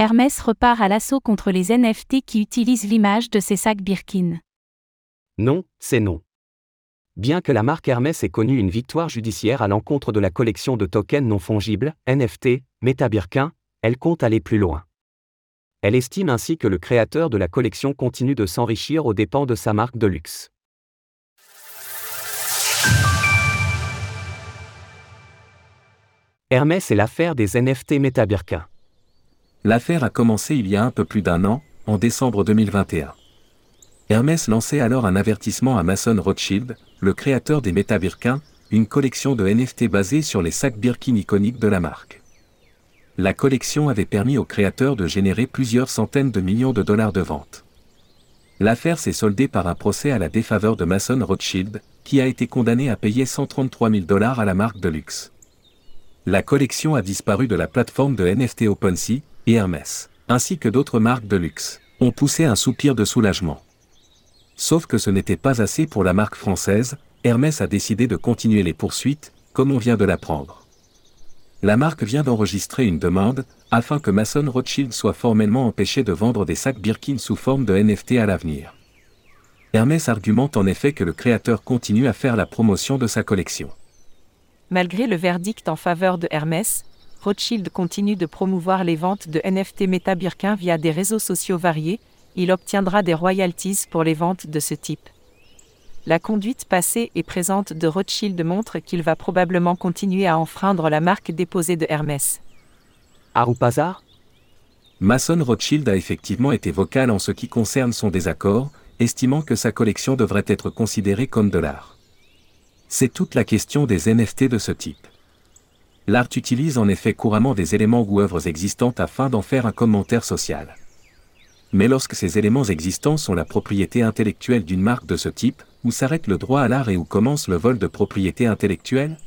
Hermès repart à l'assaut contre les NFT qui utilisent l'image de ses sacs Birkin. Non, c'est non. Bien que la marque Hermès ait connu une victoire judiciaire à l'encontre de la collection de tokens non fongibles, NFT, Meta Birkin, elle compte aller plus loin. Elle estime ainsi que le créateur de la collection continue de s'enrichir aux dépens de sa marque de luxe. Hermès est l'affaire des NFT Meta Birkin. L'affaire a commencé il y a un peu plus d'un an, en décembre 2021. Hermès lançait alors un avertissement à Mason Rothschild, le créateur des Meta Birkin, une collection de NFT basée sur les sacs Birkin iconiques de la marque. La collection avait permis au créateur de générer plusieurs centaines de millions de dollars de ventes. L'affaire s'est soldée par un procès à la défaveur de Mason Rothschild, qui a été condamné à payer 133 000 dollars à la marque de luxe. La collection a disparu de la plateforme de NFT OpenSea, Hermès, ainsi que d'autres marques de luxe, ont poussé un soupir de soulagement. Sauf que ce n'était pas assez pour la marque française, Hermès a décidé de continuer les poursuites, comme on vient de l'apprendre. La marque vient d'enregistrer une demande, afin que Mason Rothschild soit formellement empêché de vendre des sacs Birkin sous forme de NFT à l'avenir. Hermès argumente en effet que le créateur continue à faire la promotion de sa collection. Malgré le verdict en faveur de Hermès, Rothschild continue de promouvoir les ventes de NFT Meta Birkin via des réseaux sociaux variés, il obtiendra des royalties pour les ventes de ce type. La conduite passée et présente de Rothschild montre qu'il va probablement continuer à enfreindre la marque déposée de Hermès. Arupazar Mason Rothschild a effectivement été vocal en ce qui concerne son désaccord, estimant que sa collection devrait être considérée comme de l'art. C'est toute la question des NFT de ce type. L'art utilise en effet couramment des éléments ou œuvres existantes afin d'en faire un commentaire social. Mais lorsque ces éléments existants sont la propriété intellectuelle d'une marque de ce type, où s'arrête le droit à l'art et où commence le vol de propriété intellectuelle?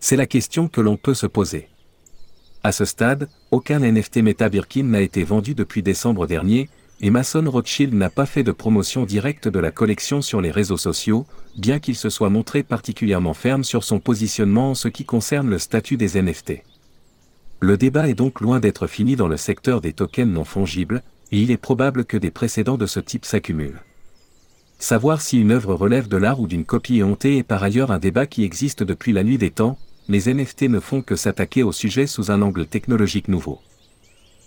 C'est la question que l'on peut se poser. À ce stade, aucun NFT Meta Birkin n'a été vendu depuis décembre dernier, et Mason Rothschild n'a pas fait de promotion directe de la collection sur les réseaux sociaux, bien qu'il se soit montré particulièrement ferme sur son positionnement en ce qui concerne le statut des NFT. Le débat est donc loin d'être fini dans le secteur des tokens non fongibles, et il est probable que des précédents de ce type s'accumulent. Savoir si une œuvre relève de l'art ou d'une copie hontée est par ailleurs un débat qui existe depuis la nuit des temps, les NFT ne font que s'attaquer au sujet sous un angle technologique nouveau.